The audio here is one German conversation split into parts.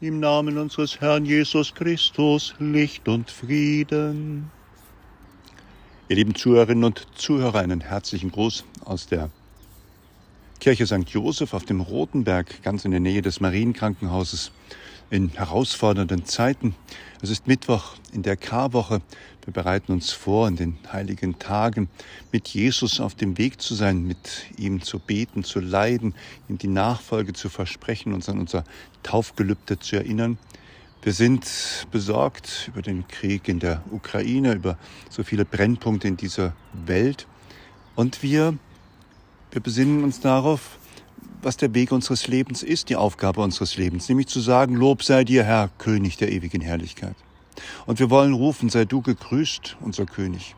im Namen unseres Herrn Jesus Christus Licht und Frieden. Ihr lieben Zuhörerinnen und Zuhörer, einen herzlichen Gruß aus der Kirche St. Joseph auf dem Rotenberg, ganz in der Nähe des Marienkrankenhauses, in herausfordernden Zeiten. Es ist Mittwoch in der Karwoche. Wir bereiten uns vor, in den heiligen Tagen mit Jesus auf dem Weg zu sein, mit ihm zu beten, zu leiden, ihm die Nachfolge zu versprechen, uns an unser Taufgelübde zu erinnern. Wir sind besorgt über den Krieg in der Ukraine, über so viele Brennpunkte in dieser Welt. Und wir, wir besinnen uns darauf, was der Weg unseres Lebens ist, die Aufgabe unseres Lebens, nämlich zu sagen, Lob sei dir, Herr, König der ewigen Herrlichkeit. Und wir wollen rufen, sei du gegrüßt, unser König.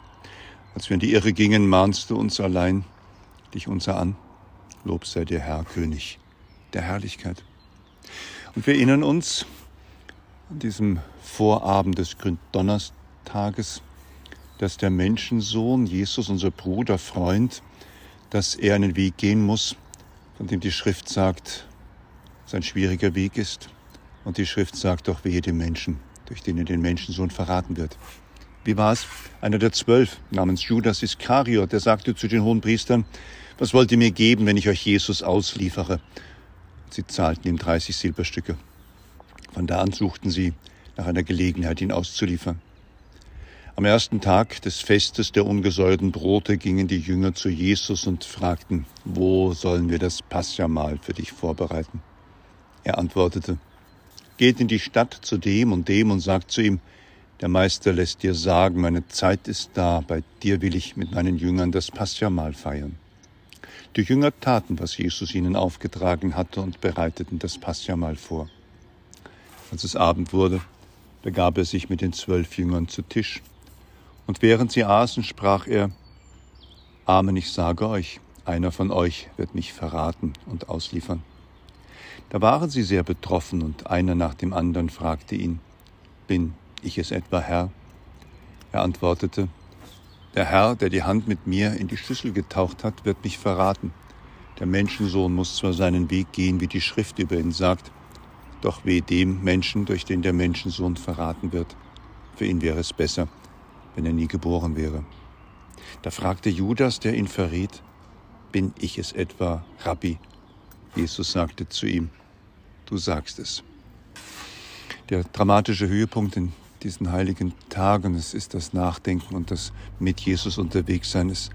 Als wir in die Irre gingen, mahnst du uns allein, dich unser an. Lob sei dir, Herr, König der Herrlichkeit. Und wir erinnern uns an diesem Vorabend des Gründonnerstages, dass der Menschensohn, Jesus, unser Bruder, Freund, dass er einen Weg gehen muss, von dem die Schrift sagt, sein schwieriger Weg ist. Und die Schrift sagt doch wehe dem Menschen, durch den er den Menschensohn verraten wird. Wie war es? Einer der zwölf namens Judas Iskariot, der sagte zu den hohen Priestern, was wollt ihr mir geben, wenn ich euch Jesus ausliefere? Sie zahlten ihm 30 Silberstücke. Von da an suchten sie nach einer Gelegenheit, ihn auszuliefern. Am ersten Tag des Festes der ungesäuerten Brote gingen die Jünger zu Jesus und fragten, wo sollen wir das Passamahl für dich vorbereiten? Er antwortete, geht in die Stadt zu dem und dem und sagt zu ihm, der Meister lässt dir sagen, meine Zeit ist da, bei dir will ich mit meinen Jüngern das Passamahl feiern. Die Jünger taten, was Jesus ihnen aufgetragen hatte und bereiteten das Passamahl vor. Als es Abend wurde, begab er sich mit den zwölf Jüngern zu Tisch und während sie aßen, sprach er, Amen, ich sage euch, einer von euch wird mich verraten und ausliefern. Da waren sie sehr betroffen, und einer nach dem anderen fragte ihn, Bin ich es etwa, Herr? Er antwortete, Der Herr, der die Hand mit mir in die Schüssel getaucht hat, wird mich verraten. Der Menschensohn muss zwar seinen Weg gehen, wie die Schrift über ihn sagt, doch weh dem Menschen, durch den der Menschensohn verraten wird. Für ihn wäre es besser, wenn er nie geboren wäre. Da fragte Judas, der ihn verriet, bin ich es etwa, Rabbi? Jesus sagte zu ihm, du sagst es. Der dramatische Höhepunkt in diesen heiligen Tagen, es ist das Nachdenken und das mit Jesus unterwegs sein, es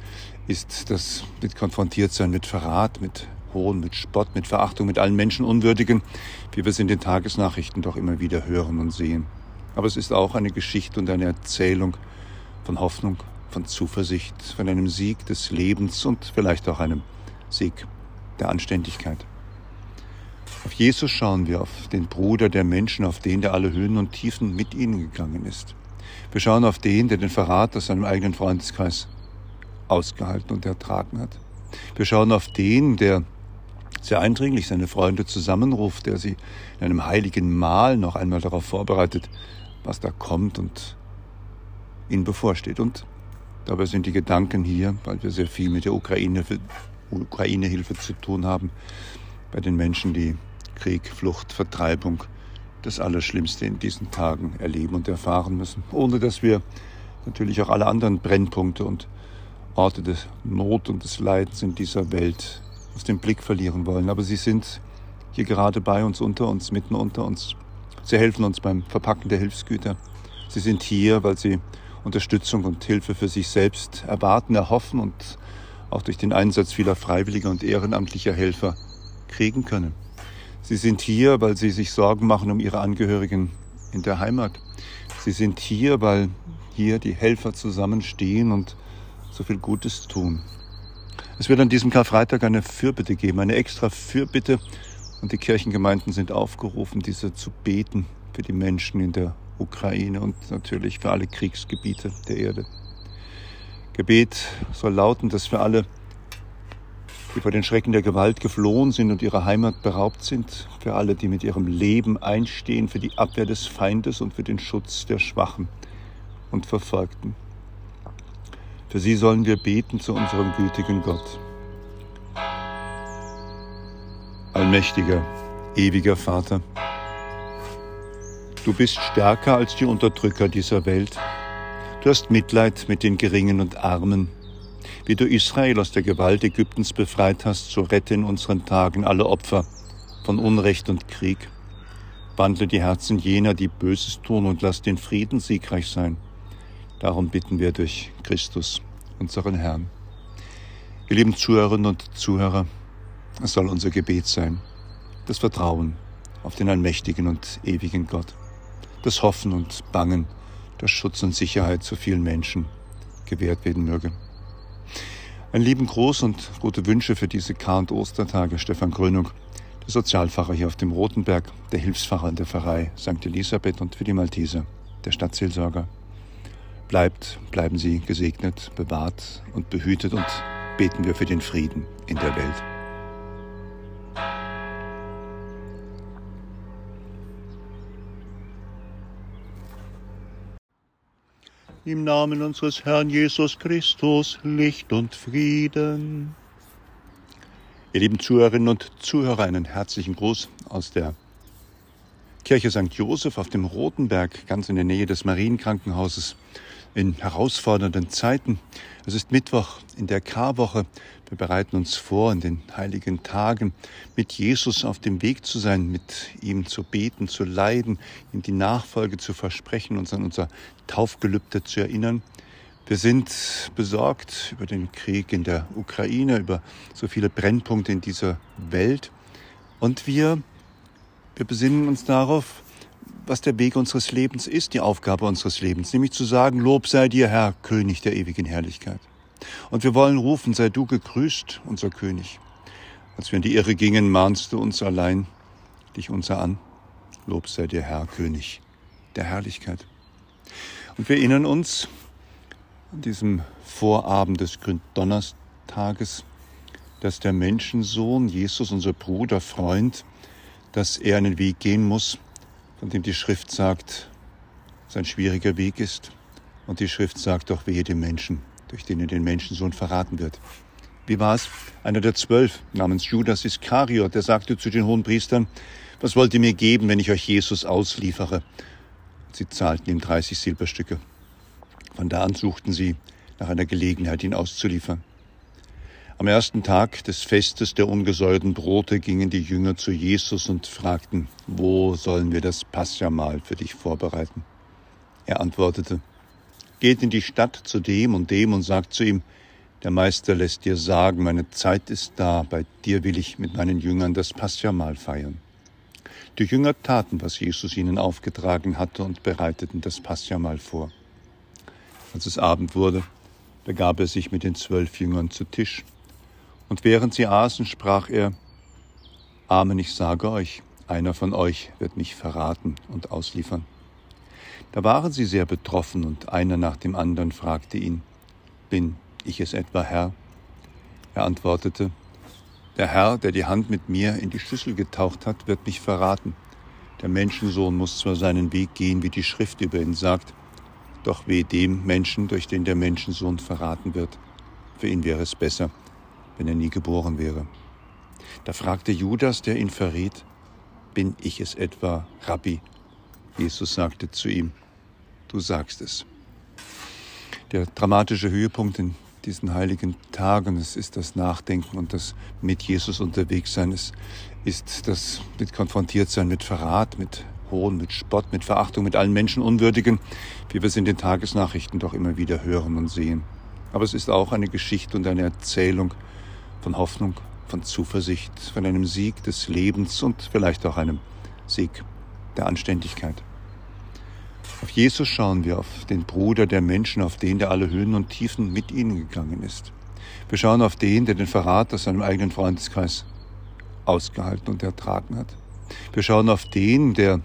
ist das mit konfrontiert sein mit Verrat, mit Hohn, mit Spott, mit Verachtung, mit allen Menschenunwürdigen, wie wir es in den Tagesnachrichten doch immer wieder hören und sehen. Aber es ist auch eine Geschichte und eine Erzählung von Hoffnung, von Zuversicht, von einem Sieg des Lebens und vielleicht auch einem Sieg der Anständigkeit. Auf Jesus schauen wir, auf den Bruder der Menschen, auf den, der alle Höhen und Tiefen mit ihnen gegangen ist. Wir schauen auf den, der den Verrat aus seinem eigenen Freundeskreis ausgehalten und ertragen hat. Wir schauen auf den, der sehr eindringlich seine Freunde zusammenruft, der sie in einem heiligen Mahl noch einmal darauf vorbereitet, was da kommt und ihnen bevorsteht. Und dabei sind die Gedanken hier, weil wir sehr viel mit der Ukraine-Hilfe Ukraine zu tun haben, bei den Menschen, die Krieg, Flucht, Vertreibung, das Allerschlimmste in diesen Tagen erleben und erfahren müssen, ohne dass wir natürlich auch alle anderen Brennpunkte und Orte des Not und des Leidens in dieser Welt aus dem Blick verlieren wollen. Aber sie sind hier gerade bei uns, unter uns, mitten unter uns. Sie helfen uns beim Verpacken der Hilfsgüter. Sie sind hier, weil sie Unterstützung und Hilfe für sich selbst erwarten, erhoffen und auch durch den Einsatz vieler freiwilliger und ehrenamtlicher Helfer kriegen können. Sie sind hier, weil sie sich Sorgen machen um ihre Angehörigen in der Heimat. Sie sind hier, weil hier die Helfer zusammenstehen und so viel Gutes tun. Es wird an diesem Karfreitag eine Fürbitte geben, eine extra Fürbitte. Und die Kirchengemeinden sind aufgerufen, diese zu beten für die Menschen in der Ukraine und natürlich für alle Kriegsgebiete der Erde. Gebet soll lauten, dass für alle, die vor den Schrecken der Gewalt geflohen sind und ihrer Heimat beraubt sind, für alle, die mit ihrem Leben einstehen, für die Abwehr des Feindes und für den Schutz der Schwachen und Verfolgten. Für sie sollen wir beten zu unserem gütigen Gott. Allmächtiger, ewiger Vater, Du bist stärker als die Unterdrücker dieser Welt. Du hast Mitleid mit den Geringen und Armen. Wie du Israel aus der Gewalt Ägyptens befreit hast, so rette in unseren Tagen alle Opfer von Unrecht und Krieg. Wandle die Herzen jener, die Böses tun, und lass den Frieden siegreich sein. Darum bitten wir durch Christus, unseren Herrn. Ihr lieben Zuhörerinnen und Zuhörer, es soll unser Gebet sein, das Vertrauen auf den allmächtigen und ewigen Gott, das Hoffen und Bangen, dass Schutz und Sicherheit zu vielen Menschen gewährt werden möge. Einen lieben Gruß und gute Wünsche für diese Kar- und Ostertage, Stefan Grönung, der Sozialpfarrer hier auf dem Rotenberg, der Hilfspfarrer in der Pfarrei St. Elisabeth und für die Malteser, der Stadtseelsorger. Bleibt, bleiben Sie gesegnet, bewahrt und behütet und beten wir für den Frieden in der Welt. Im Namen unseres Herrn Jesus Christus, Licht und Frieden. Ihr lieben Zuhörerinnen und Zuhörer, einen herzlichen Gruß aus der Kirche St. Joseph auf dem Rotenberg, ganz in der Nähe des Marienkrankenhauses in herausfordernden Zeiten. Es ist Mittwoch in der Karwoche. Wir bereiten uns vor, in den heiligen Tagen mit Jesus auf dem Weg zu sein, mit ihm zu beten, zu leiden, ihm die Nachfolge zu versprechen, uns an unser Taufgelübde zu erinnern. Wir sind besorgt über den Krieg in der Ukraine, über so viele Brennpunkte in dieser Welt. Und wir, wir besinnen uns darauf, was der Weg unseres Lebens ist, die Aufgabe unseres Lebens, nämlich zu sagen, Lob sei dir, Herr, König der ewigen Herrlichkeit. Und wir wollen rufen, sei du gegrüßt, unser König. Als wir in die Irre gingen, mahnst du uns allein, dich unser an. Lob sei dir, Herr, König der Herrlichkeit. Und wir erinnern uns an diesem Vorabend des Gründonnerstages, dass der Menschensohn, Jesus, unser Bruder, Freund, dass er einen Weg gehen muss, von dem die Schrift sagt, es ein schwieriger Weg ist. Und die Schrift sagt doch wehe dem Menschen, durch den er den Menschensohn verraten wird. Wie war es? Einer der zwölf namens Judas Iskariot, der sagte zu den hohen Priestern, was wollt ihr mir geben, wenn ich euch Jesus ausliefere? Sie zahlten ihm 30 Silberstücke. Von da an suchten sie nach einer Gelegenheit, ihn auszuliefern. Am ersten Tag des Festes der ungesäuerten Brote gingen die Jünger zu Jesus und fragten, wo sollen wir das Passamal für dich vorbereiten? Er antwortete, geht in die Stadt zu dem und dem und sagt zu ihm, der Meister lässt dir sagen, meine Zeit ist da, bei dir will ich mit meinen Jüngern das Passamal feiern. Die Jünger taten, was Jesus ihnen aufgetragen hatte und bereiteten das Passamal vor. Als es Abend wurde, begab er sich mit den zwölf Jüngern zu Tisch. Und während sie aßen, sprach er, Amen, ich sage euch, einer von euch wird mich verraten und ausliefern. Da waren sie sehr betroffen, und einer nach dem anderen fragte ihn, Bin ich es etwa, Herr? Er antwortete, Der Herr, der die Hand mit mir in die Schüssel getaucht hat, wird mich verraten. Der Menschensohn muss zwar seinen Weg gehen, wie die Schrift über ihn sagt, doch weh dem Menschen, durch den der Menschensohn verraten wird. Für ihn wäre es besser, wenn er nie geboren wäre. Da fragte Judas, der ihn verriet, bin ich es etwa, Rabbi? Jesus sagte zu ihm, du sagst es. Der dramatische Höhepunkt in diesen heiligen Tagen, es ist das Nachdenken und das mit Jesus unterwegs sein, es ist das mit konfrontiert sein mit Verrat, mit Hohn, mit Spott, mit Verachtung, mit allen Menschenunwürdigen, wie wir es in den Tagesnachrichten doch immer wieder hören und sehen. Aber es ist auch eine Geschichte und eine Erzählung von Hoffnung, von Zuversicht, von einem Sieg des Lebens und vielleicht auch einem Sieg der Anständigkeit. Auf Jesus schauen wir, auf den Bruder der Menschen, auf den, der alle Höhen und Tiefen mit ihnen gegangen ist. Wir schauen auf den, der den Verrat aus seinem eigenen Freundeskreis ausgehalten und ertragen hat. Wir schauen auf den, der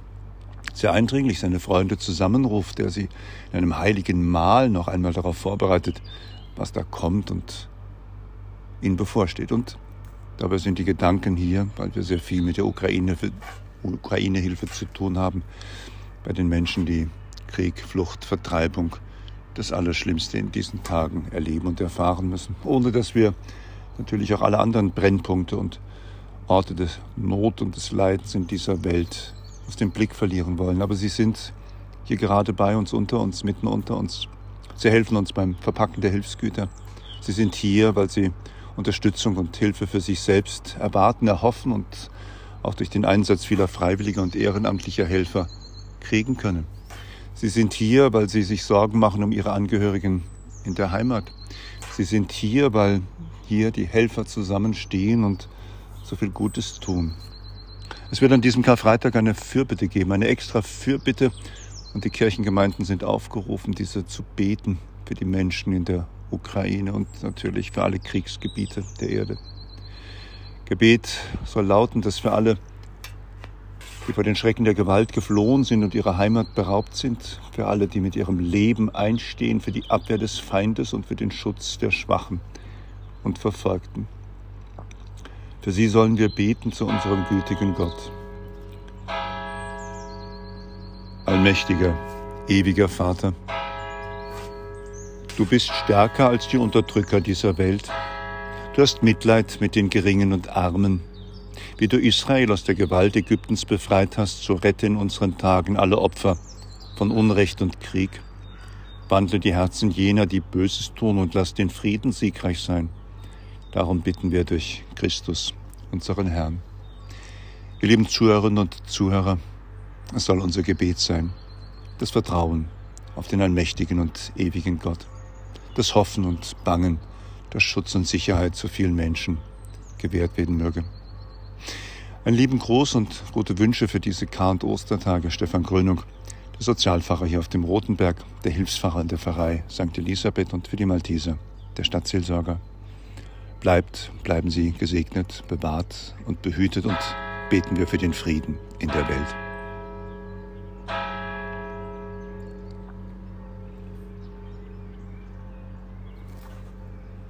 sehr eindringlich seine Freunde zusammenruft, der sie in einem heiligen Mahl noch einmal darauf vorbereitet, was da kommt und ihnen bevorsteht. Und dabei sind die Gedanken hier, weil wir sehr viel mit der Ukraine-Hilfe Ukraine zu tun haben, bei den Menschen, die Krieg, Flucht, Vertreibung, das Allerschlimmste in diesen Tagen erleben und erfahren müssen, ohne dass wir natürlich auch alle anderen Brennpunkte und Orte des Not und des Leidens in dieser Welt aus dem Blick verlieren wollen. Aber sie sind hier gerade bei uns, unter uns, mitten unter uns. Sie helfen uns beim Verpacken der Hilfsgüter. Sie sind hier, weil sie Unterstützung und Hilfe für sich selbst erwarten, erhoffen und auch durch den Einsatz vieler freiwilliger und ehrenamtlicher Helfer kriegen können. Sie sind hier, weil sie sich Sorgen machen um ihre Angehörigen in der Heimat. Sie sind hier, weil hier die Helfer zusammenstehen und so viel Gutes tun. Es wird an diesem Karfreitag eine Fürbitte geben, eine extra Fürbitte. Und die Kirchengemeinden sind aufgerufen, diese zu beten für die Menschen in der Ukraine und natürlich für alle Kriegsgebiete der Erde. Gebet soll lauten, dass für alle, die vor den Schrecken der Gewalt geflohen sind und ihrer Heimat beraubt sind, für alle, die mit ihrem Leben einstehen, für die Abwehr des Feindes und für den Schutz der Schwachen und Verfolgten. Für sie sollen wir beten zu unserem gütigen Gott. Allmächtiger, ewiger Vater, du bist stärker als die Unterdrücker dieser Welt. Du hast Mitleid mit den Geringen und Armen. Wie du Israel aus der Gewalt Ägyptens befreit hast, so rette in unseren Tagen alle Opfer von Unrecht und Krieg. Wandle die Herzen jener, die Böses tun, und lass den Frieden siegreich sein. Darum bitten wir durch Christus, unseren Herrn. Ihr lieben Zuhörerinnen und Zuhörer, es soll unser Gebet sein, das Vertrauen auf den allmächtigen und ewigen Gott, das Hoffen und Bangen, dass Schutz und Sicherheit zu vielen Menschen gewährt werden möge. Einen lieben Gruß und gute Wünsche für diese Kar- und Ostertage, Stefan Grönung, der Sozialpfarrer hier auf dem Rotenberg, der Hilfspfarrer in der Pfarrei St. Elisabeth und für die Malteser, der Stadtseelsorger. Bleibt, bleiben Sie gesegnet, bewahrt und behütet und beten wir für den Frieden in der Welt.